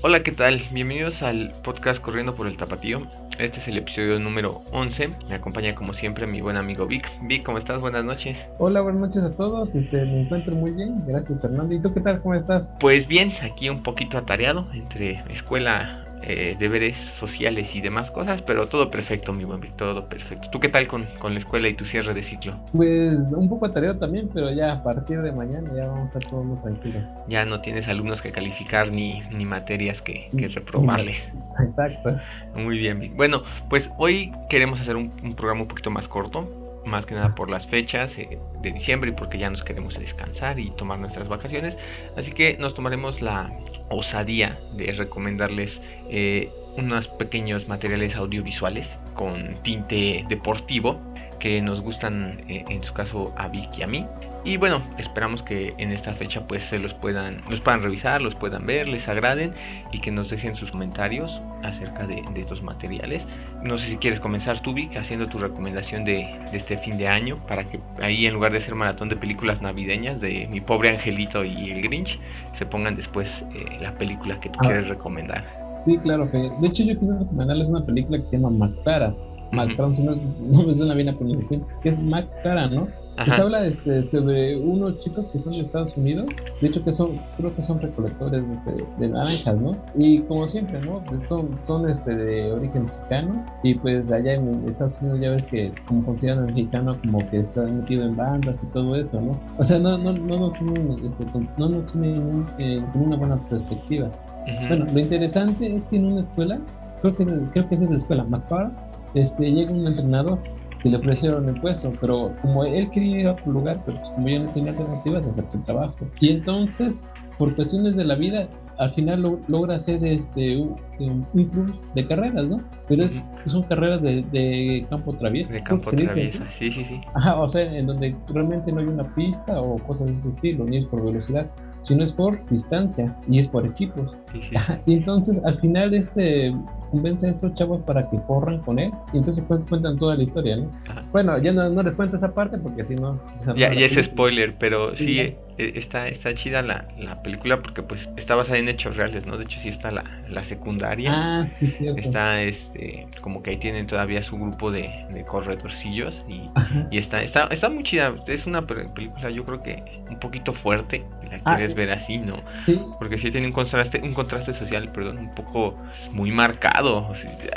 Hola, ¿qué tal? Bienvenidos al podcast Corriendo por el Tapatío. Este es el episodio número 11. Me acompaña como siempre mi buen amigo Vic. Vic, ¿cómo estás? Buenas noches. Hola, buenas noches a todos. Este, me encuentro muy bien. Gracias, Fernando. ¿Y tú qué tal? ¿Cómo estás? Pues bien, aquí un poquito atareado entre escuela, eh, deberes sociales y demás cosas, pero todo perfecto, mi buen Vic, todo perfecto. ¿Tú qué tal con, con, la escuela y tu cierre de ciclo? Pues un poco atareado también, pero ya a partir de mañana ya vamos a todos los tranquilos. Ya no tienes alumnos que calificar ni, ni materias que, que reprobarles. Exacto. Muy bien. Bueno, pues hoy queremos hacer un, un programa un poquito más corto más que nada por las fechas eh, de diciembre y porque ya nos queremos descansar y tomar nuestras vacaciones. Así que nos tomaremos la osadía de recomendarles eh, unos pequeños materiales audiovisuales con tinte deportivo que nos gustan eh, en su caso a Vicky y a mí y bueno, esperamos que en esta fecha pues se los puedan, los puedan revisar, los puedan ver, les agraden y que nos dejen sus comentarios acerca de, de estos materiales. No sé si quieres comenzar tú, Vic, haciendo tu recomendación de, de, este fin de año para que ahí en lugar de ser maratón de películas navideñas de Mi pobre angelito y el Grinch, se pongan después eh, la película que tú ah. quieres recomendar. Sí, claro, que de hecho yo quiero recomendarles una película que se llama Mactara. Mactara, uh -huh. si no, no me suena bien la pronunciación, que es Mactara, ¿no? Pues habla este, sobre unos chicos que son de Estados Unidos, de hecho que son, creo que son recolectores de, de naranjas, ¿no? Y como siempre, ¿no? Pues son, son este, de origen mexicano y pues allá en Estados Unidos ya ves que como consideran al mexicano como que está metido en bandas y todo eso, ¿no? O sea, no, no, no, no tienen, este, no, no tienen eh, una buena perspectiva. Uh -huh. Bueno, lo interesante es que en una escuela, creo que, creo que es en la escuela, McFarland, este, llega un entrenador que le ofrecieron el puesto, pero como él quería ir a otro lugar, pero pues como ya no tenía alternativas, aceptó el trabajo. Y entonces, por cuestiones de la vida, al final lo, logra hacer este un, un, club de carreras, ¿no? Pero es, uh -huh. son carreras de, de, campo traviesa. De campo traviesa, sí, sí, sí. Ajá, o sea, en donde realmente no hay una pista o cosas de ese estilo, ni es por velocidad, sino es por distancia y es por equipos. Sí, sí. Y entonces al final este convence a estos chavos para que corran con él y entonces cuentan toda la historia, ¿no? Ajá. Bueno, ya no, no, les cuento esa parte porque si no... Ya, ya es spoiler, pero sí, sí está, está chida la, la, película porque pues está basada en hechos reales, ¿no? De hecho sí está la, la secundaria. Ah, sí, cierto. Está este, como que ahí tienen todavía su grupo de, de corredorcillos y, y, está, está, está muy chida. Es una película yo creo que un poquito fuerte, la quieres ah, ver así, ¿no? Sí. Porque sí tiene un contraste, un contraste social, perdón, un poco muy marcado.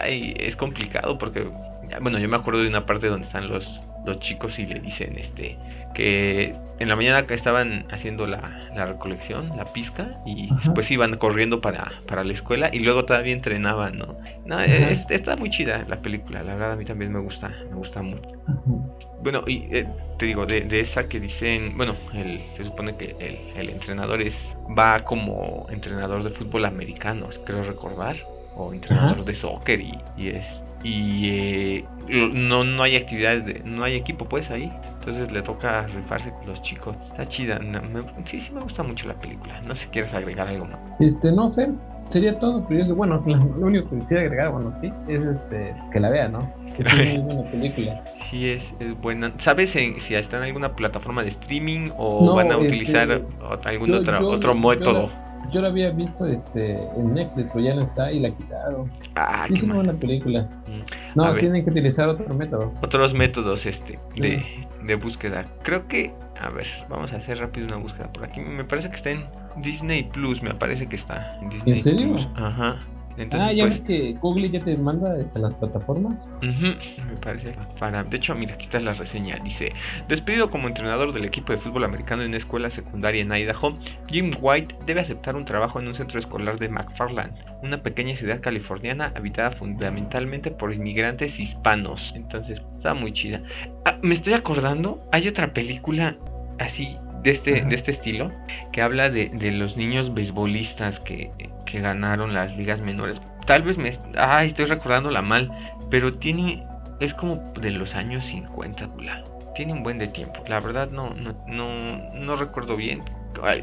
Ay, es complicado porque bueno, yo me acuerdo de una parte donde están los, los chicos y le dicen este que en la mañana que estaban haciendo la, la recolección, la pizca, y Ajá. después iban corriendo para, para la escuela y luego todavía entrenaban, ¿no? No, es, está muy chida la película, la verdad a mí también me gusta, me gusta mucho. Ajá. Bueno, y eh, te digo, de, de, esa que dicen, bueno, el, se supone que el, el entrenador es va como entrenador de fútbol americano, creo recordar o entrenador Ajá. de soccer y, y, es y eh, no, no hay actividades de, no hay equipo pues ahí. Entonces le toca rifarse con los chicos. Está chida no, me, sí sí me gusta mucho la película. No sé si quieres agregar algo más este no Fer sería todo pero yo, bueno lo único que quisiera agregar bueno sí es este que la vea no que es muy buena película. Sí es, es buena. Sabes en, si está en alguna plataforma de streaming o no, van a utilizar este, algún yo, otra, yo, otro método yo la había visto este en Netflix, pero ya no está y la quitaron. Ah, es una buena película. Mm. No, tienen que utilizar otro método. Otros métodos este de, mm. de búsqueda. Creo que, a ver, vamos a hacer rápido una búsqueda por aquí. Me parece que está en Disney Plus, me parece que está en Disney ¿En serio? Plus. Ajá. Entonces, ah, ya pues, ves que Google ya te manda hasta las plataformas. Uh -huh, me parece. Para, de hecho, mira, aquí está la reseña. Dice: Despedido como entrenador del equipo de fútbol americano en una escuela secundaria en Idaho, Jim White debe aceptar un trabajo en un centro escolar de McFarland, una pequeña ciudad californiana habitada fundamentalmente por inmigrantes hispanos. Entonces, está muy chida. Ah, me estoy acordando, hay otra película así de este, de este estilo que habla de, de los niños beisbolistas que, que, ganaron las ligas menores. Tal vez me... Ay, estoy recordándola mal, pero tiene... Es como de los años 50, Dula. Tiene un buen de tiempo. La verdad no, no, no, no recuerdo bien.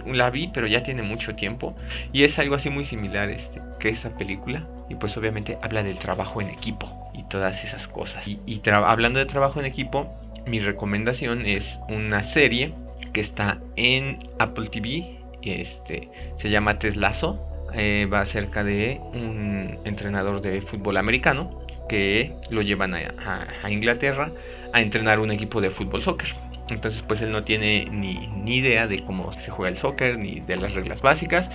La vi, pero ya tiene mucho tiempo. Y es algo así muy similar este, que esa película. Y pues obviamente habla del trabajo en equipo y todas esas cosas. Y, y hablando de trabajo en equipo, mi recomendación es una serie que está en Apple TV. Este, se llama Teslazo. eh, va acerca de un entrenador de fútbol americano que lo llevan a, Inglaterra a entrenar un equipo de fútbol soccer. Entonces pues él no tiene ni, ni, idea de cómo se juega el soccer ni de las reglas básicas.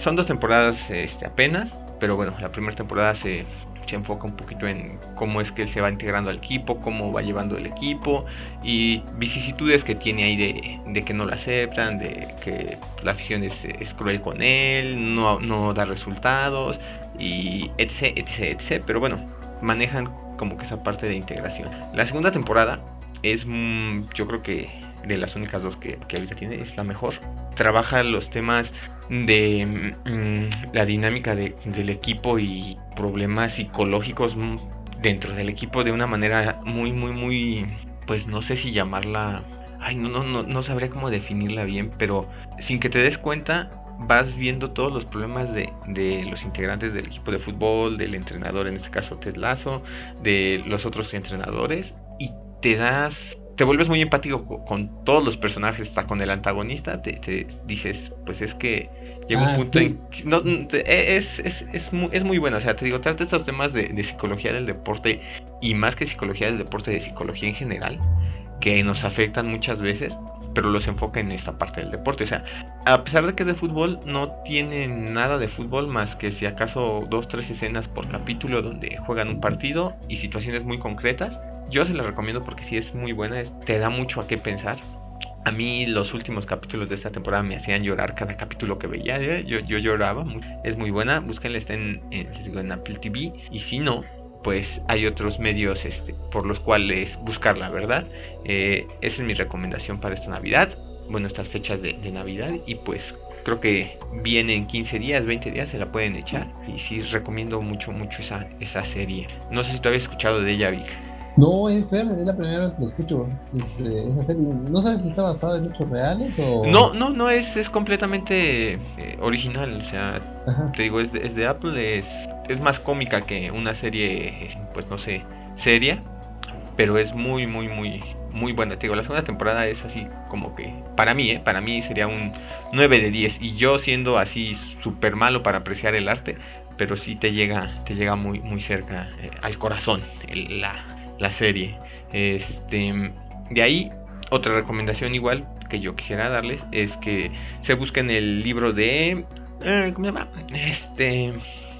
Son dos temporadas este, apenas, pero bueno, la primera temporada se se enfoca un poquito en cómo es que él se va integrando al equipo, cómo va llevando el equipo y vicisitudes que tiene ahí de, que no lo aceptan, de que la afición es, cruel con él, no, no, da resultados y etc, etc, etc. Pero bueno, manejan como que esa parte de integración. La segunda temporada es, mm, yo creo que de las únicas dos que, que ahorita tiene, es la mejor. Trabaja los temas de mm, la dinámica del equipo y problemas psicológicos mm, dentro del equipo de una manera muy, muy, muy, pues no sé si llamarla, ay, no, no, no, no sabría cómo definirla bien, pero sin que te des cuenta, vas viendo todos los problemas de, de, los integrantes del equipo de fútbol, del entrenador, en este caso Ted Lasso, de los otros entrenadores, y te das te vuelves muy empático con, todos los personajes, hasta con el antagonista, te, dices, pues es que llega un ah, punto en... No, e, es, es, es, muy, es muy bueno, o sea, te digo, trata estos temas de, psicología del deporte y más que psicología del deporte, de psicología en general, que nos afectan muchas veces, pero los enfoca en esta parte del deporte. O sea, a pesar de que es de fútbol, no tiene nada de fútbol más que si acaso dos, tres escenas por capítulo donde juegan un partido y situaciones muy concretas yo se la recomiendo porque sí es muy buena, te da mucho a qué pensar. A mí los últimos capítulos de esta temporada me hacían llorar cada capítulo que veía. ¿eh? Yo, yo lloraba, es muy buena. Búsquenla, está en, en, Apple TV. Y si no, pues hay otros medios este, por los cuales buscarla, ¿verdad? Eh, esa es mi recomendación para esta Navidad. Bueno, estas fechas de, Navidad. Y pues creo que viene en 15 días, 20 días, se la pueden echar. Y sí recomiendo mucho, mucho esa, esa serie. No sé si tú habías escuchado de ella, Vic. No, es es la primera vez que lo escucho. Este, esa serie. No sabes si está basada en hechos reales o. No, no, no, es, es completamente eh, original. O sea, te digo, es de, es de Apple, es, es más cómica que una serie, pues no sé, seria. Pero es muy, muy, muy, muy buena. Te digo, la segunda temporada es así como que, para mí, ¿eh? para mí sería un 9 de 10. Y yo siendo así súper malo para apreciar el arte, pero sí te llega, te llega muy, muy cerca eh, al corazón la, la serie. Este, de ahí, otra recomendación igual que yo quisiera darles es que se busquen el libro de... Eh, ¿Cómo se llama? Este...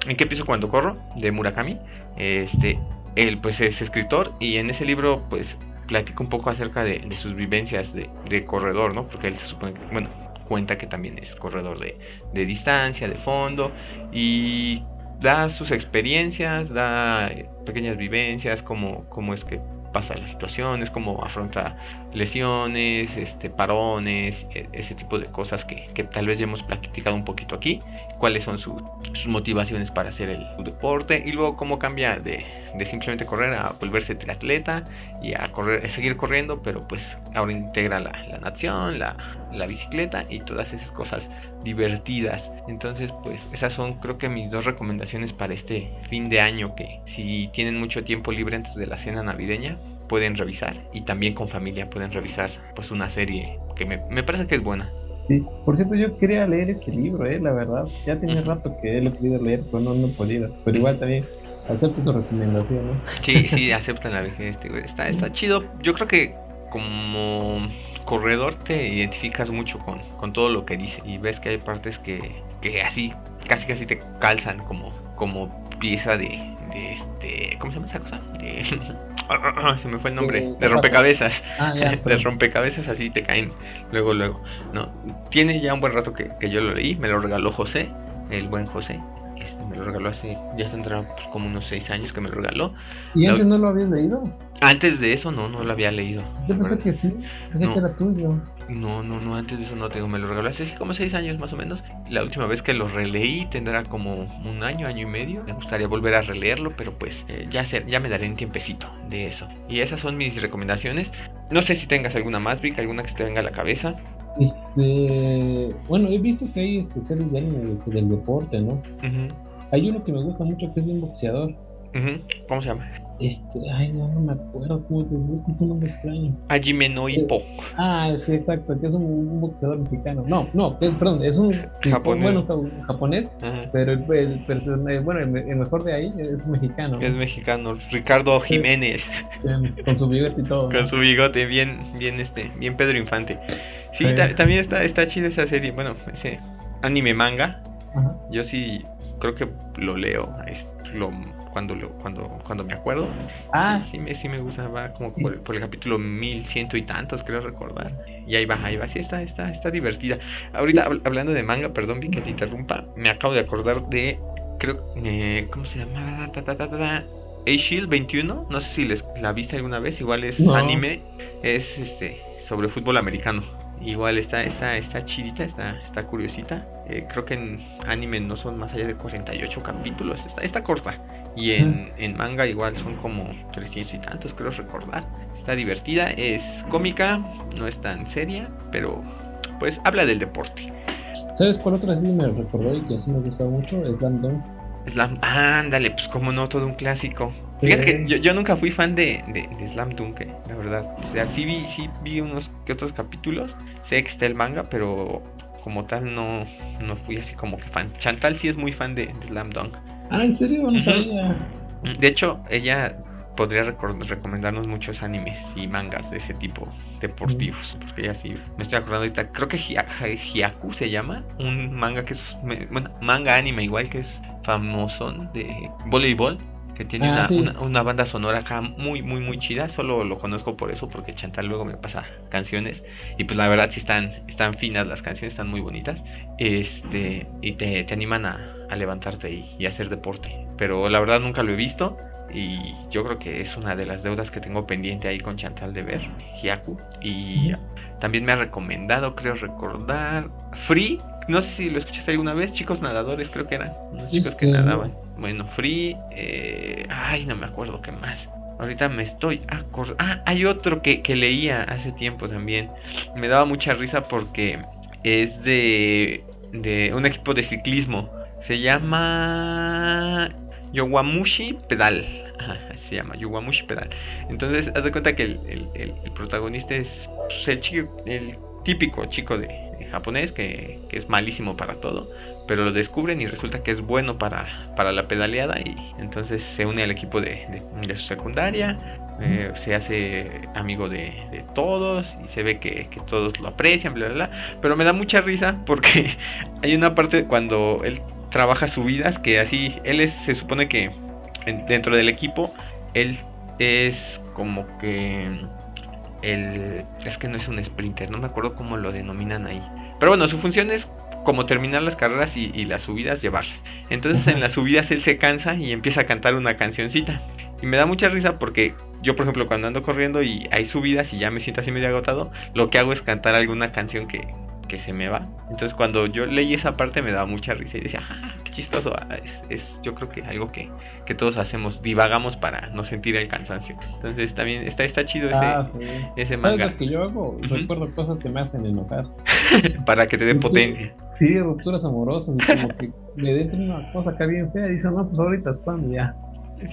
¿En qué pienso cuando corro? De Murakami. Este, él pues es escritor y en ese libro pues platica un poco acerca de, sus vivencias de, corredor, ¿no? Porque él se supone que, bueno, cuenta que también es corredor de, de distancia, de fondo y da sus experiencias, da pequeñas vivencias, cómo, cómo es que pasa las situaciones, cómo afronta lesiones, este, parones, e, ese tipo de cosas que, tal vez ya hemos platicado un poquito aquí, cuáles son sus motivaciones para hacer el deporte y luego cómo cambia de, simplemente correr a volverse triatleta y a correr, a seguir corriendo, pero pues ahora integra la, la natación, la, la bicicleta y todas esas cosas divertidas. Entonces, pues esas son creo que mis dos recomendaciones para este fin de año que si tienen mucho tiempo libre antes de la cena navideña, pueden revisar y también con familia pueden revisar pues una serie que me, parece que es buena. Sí, por cierto yo quería leer este libro, eh, la verdad. Ya tenía rato que lo he querido leer, pero no, no he podido. Pero igual también acepto tu recomendación, ¿no? Sí, sí, aceptan la vejez, está, está chido. Yo creo que como corredor te identificas mucho con, con todo lo que dice y ves que hay partes que, que así, casi casi te calzan como, como pieza de, de este, ¿cómo se llama esa cosa? De, se me fue el nombre, de rompecabezas. Ah, de rompecabezas así te caen luego, luego. No, tiene ya un buen rato que, que yo lo leí, me lo regaló José, el buen José. Este, me lo regaló hace, ya tendrá como unos 6 años que me lo regaló. ¿Y antes no lo habías leído? Antes de eso no, no lo había leído. Yo pensé que sí, pensé que era tuyo. No, no, no, antes de eso no tengo, me lo regaló hace como 6 años más o menos. La última vez que lo releí tendrá como un año, año y medio. Me gustaría volver a releerlo, pero pues eh, ya, ser, ya me daré un tiempecito de eso. Y esas son mis recomendaciones. No sé si tengas alguna más, Vic, alguna que se te venga a la cabeza. Este, bueno, he visto que hay este, series del deporte, ¿no? Hay uno que me gusta mucho que es un boxeador. ¿Cómo se llama? Este, ay, no, no me acuerdo cómo te es un nombre extraño. Ah, sí, exacto, que es un, boxeador mexicano. No, no, perdón, es un japonés. Bueno, japonés, pero el, el, bueno, el, mejor de ahí es mexicano. Es mexicano, Ricardo Jiménez. Con su bigote y todo. Con su bigote, bien, bien, este, bien Pedro Infante. Sí, también está, está chida esa serie, bueno, ese anime manga. Yo sí creo que lo leo, lo cuando lo, cuando, cuando me acuerdo. Ah. Sí, me, sí me gusta, va como por, el capítulo mil ciento y tantos, creo recordar. Y ahí va, ahí va, sí está, está, está divertida. Ahorita hablando de manga, perdón, vi que te interrumpa, me acabo de acordar de, creo, eh, ¿cómo se llama? A-Shield 21, no sé si les la viste alguna vez, igual es anime, es este sobre fútbol americano. Igual está, está, está chidita, está, está curiosita. Eh, creo que en anime no son más allá de 48 capítulos. Está, está corta. Y en, en, manga igual son como 300 y tantos, creo recordar. Está divertida, es cómica, no es tan seria, pero pues habla del deporte. ¿Sabes cuál otra sí me recordó y que sí me gusta mucho? Slam Dunk. Slam, ándale, pues como no, todo un clásico. Fíjate que yo, yo, nunca fui fan de, de, Slam Dunk, eh, la verdad. O sea, sí vi, sí vi unos que otros capítulos. Sé que está el manga, pero como tal no, no fui así como que fan. Chantal sí es muy fan de, Slam Dunk. Ah, ¿en serio? No sabía. De hecho, ella podría recomendarnos muchos animes y mangas de ese tipo deportivos. Porque ella sí, me estoy acordando ahorita, creo que Hyaku se llama, un manga que es, bueno, manga anime igual que es famoso de voleibol que tiene ah, una, banda sonora acá muy, muy, muy chida. Solo lo conozco por eso, porque Chantal luego me pasa canciones. Y pues la verdad sí están, están finas las canciones, están muy bonitas. Este, y te, animan a, levantarte y, hacer deporte. Pero la verdad nunca lo he visto. Y yo creo que es una de las deudas que tengo pendiente ahí con Chantal de ver, Hyaku. Y también me ha recomendado, creo recordar, Free. No sé si lo escuchaste alguna vez, chicos nadadores, creo que eran. Unos chicos que nadaban. Bueno, Free. Eh, ay, no me acuerdo qué más. Ahorita me estoy acordando. Ah, hay otro que, que leía hace tiempo también. Me daba mucha risa porque es de, de un equipo de ciclismo. Se llama Yowamushi Pedal. se llama Yowamushi Pedal. Entonces, haz de cuenta que el, el, el, protagonista es pues, el, chico, el típico chico de, japonés que, que, es malísimo para todo pero lo descubren y resulta que es bueno para, para la pedaleada y entonces se une al equipo de, de, su secundaria, eh, se hace amigo de, todos y se ve que, todos lo aprecian, bla, bla, bla, pero me da mucha risa porque hay una parte cuando él trabaja subidas que así, él es, se supone que dentro del equipo, él es como que el, es que no es un sprinter, no me acuerdo cómo lo denominan ahí. Pero bueno, su función es como terminar las carreras y, las subidas llevarlas. Entonces en las subidas él se cansa y empieza a cantar una cancioncita. Y me da mucha risa porque yo, por ejemplo, cuando ando corriendo y hay subidas y ya me siento así medio agotado, lo que hago es cantar alguna canción que, que se me va. Entonces cuando yo leí esa parte me daba mucha risa y decía, ah, qué chistoso. Ah, es, yo creo que algo que, que, todos hacemos, divagamos para no sentir el cansancio. Entonces también está, está chido ese, ah, ese manga. lo que yo hago? Recuerdo cosas que me hacen enojar. para que te dé potencia. Sí, rupturas amorosas, y como que le den una cosa acá bien fea y dicen, no, pues ahorita es cuando ya.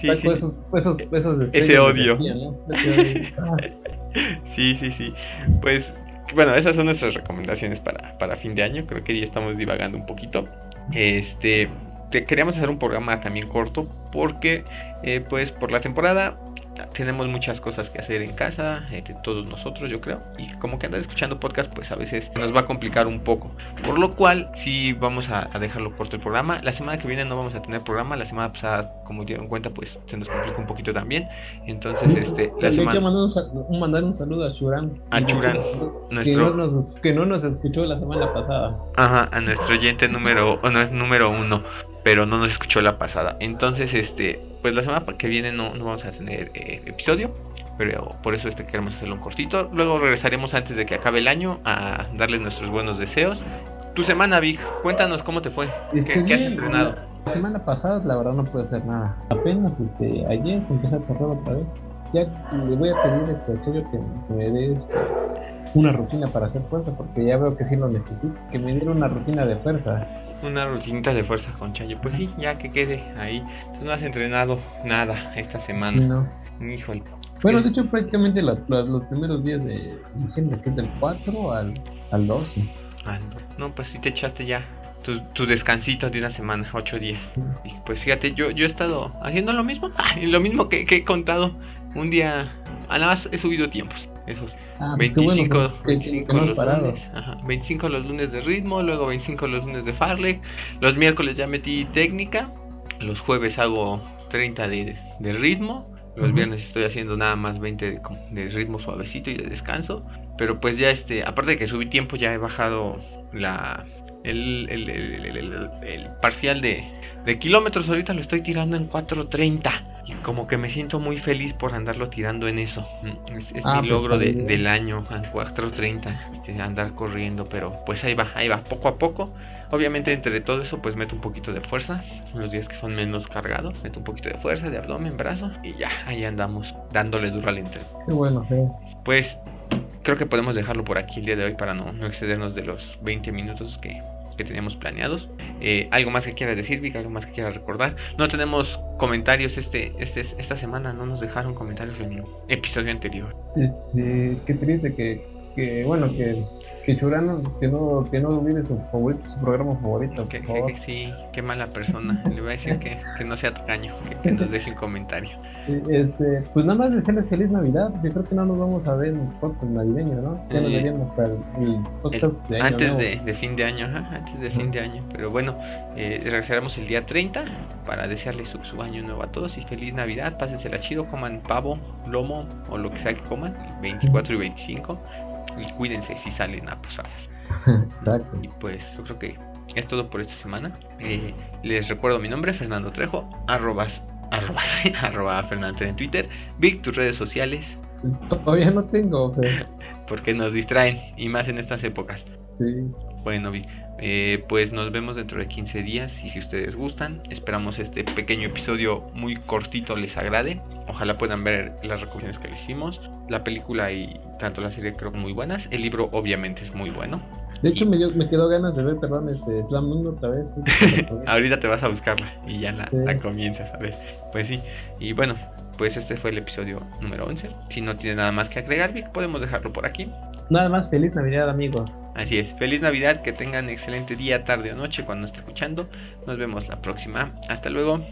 Sí, sí. Esos, esos, esos Ese odio. sí, sí, sí. Pues bueno, esas son nuestras recomendaciones para, para fin de año. Creo que ya estamos divagando un poquito. Este, queríamos hacer un programa también corto porque, eh, pues, por la temporada tenemos muchas cosas que hacer en casa, eh, todos nosotros yo creo, y como que andar escuchando podcast pues a veces nos va a complicar un poco, por lo cual sí vamos a, dejarlo corto el programa, la semana que viene no vamos a tener programa, la semana pasada como dieron cuenta pues se nos complicó un poquito también, entonces este, la semana... Mandar un, saludo a Churan. A nuestro... Que no, nos, que no nos escuchó la semana pasada. Ajá, a nuestro oyente número, no es número uno, pero no nos escuchó la pasada, entonces este pues la semana que viene no, no vamos a tener eh, episodio, pero por eso este queremos hacerlo un cortito. Luego regresaremos antes de que acabe el año a darles nuestros buenos deseos. Tu semana, Vic, cuéntanos cómo te fue. ¿Qué, has entrenado? La semana pasada, la verdad, no pude hacer nada. Apenas este, ayer empecé a correr otra vez. Ya le voy a pedir este, a que, me dé este, una rutina para hacer fuerza, porque ya veo que sí lo necesito, que me diera una rutina de fuerza. Una rutinita de fuerza con Chayo, pues sí, ya que quede ahí. Tú no has entrenado nada esta semana. no. Híjole. Bueno, de hecho prácticamente los, los, primeros días de diciembre, que es del 4 al, al 12. no, pues sí te echaste ya tu, tu, descansito de una semana, ocho días. Y pues fíjate, yo, yo he estado haciendo lo mismo, lo mismo que, que, he contado. Un día, a nada más he subido tiempos. Esos ah, 25, 25 los lunes, ajá, 25 los lunes de ritmo, luego 25 los lunes de Farlek. Los miércoles ya metí técnica. Los jueves hago 30 de, de ritmo. Los viernes estoy haciendo nada más 20 de, de, ritmo suavecito y de descanso. Pero pues ya este, aparte de que subí tiempo, ya he bajado la, el, el, el, el parcial de, de, kilómetros ahorita lo estoy tirando en 4.30. Y como que me siento muy feliz por andarlo tirando en eso. Mm, es, es ah, mi pues logro de, del año, en 4.30. Este, andar corriendo, pero pues ahí va, ahí va, poco a poco. Obviamente entre todo eso pues meto un poquito de fuerza. Los días que son menos cargados, meto un poquito de fuerza, de abdomen, brazo. Y ya, ahí andamos, dándole duro al entreno. Qué bueno, Pues creo que podemos dejarlo por aquí el día de hoy para no, excedernos de los 20 minutos que, teníamos planeados. Eh, ¿Algo más que quieras decir, Vic? ¿Algo más que quieras recordar? No tenemos comentarios este, este, esta semana, no nos dejaron comentarios en el episodio anterior. Este, qué triste que, que bueno, que que Churano, que no, que no olvide su, favorito, su programa favorito. Que, sí, qué mala persona. Le voy a decir que, que no sea tacaño, que, que nos deje un comentario. Este, pues nada más desearles feliz Navidad. Yo creo que no nos vamos a ver en post navideño, ¿no? Ya nos veríamos hasta el, post de año Antes de, de, fin de año, ajá, antes de fin de año. Pero bueno, eh, regresaremos el día 30 para desearles su, su, año nuevo a todos y feliz Navidad. Pásensela chido, coman pavo, lomo o lo que sea que coman, 24 y 25 y cuídense si salen a posadas. Exacto. Y pues yo creo que es todo por esta semana. Eh, les recuerdo mi nombre, Fernando Trejo, arrobas, arrobas, arroba Fernando en Twitter. Vic, tus redes sociales. Todavía no tengo, Porque nos distraen, y más en estas épocas. Sí. Bueno, Vic, eh, pues nos vemos dentro de 15 días y si ustedes gustan, esperamos este pequeño episodio muy cortito les agrade. Ojalá puedan ver las recomendaciones que le hicimos. La película y tanto la serie creo muy buenas. El libro obviamente es muy bueno. De hecho me, me quedó ganas de ver, perdón, este Slam Dunk otra vez. Ahorita te vas a buscarla y ya la, la comienzas a ver. Pues sí, y bueno, pues este fue el episodio número 11. Si no tiene nada más que agregar, Vic, podemos dejarlo por aquí. Nada más, feliz Navidad amigos. Así es, feliz Navidad, que tengan excelente día, tarde o noche cuando esté escuchando. Nos vemos la próxima. Hasta luego.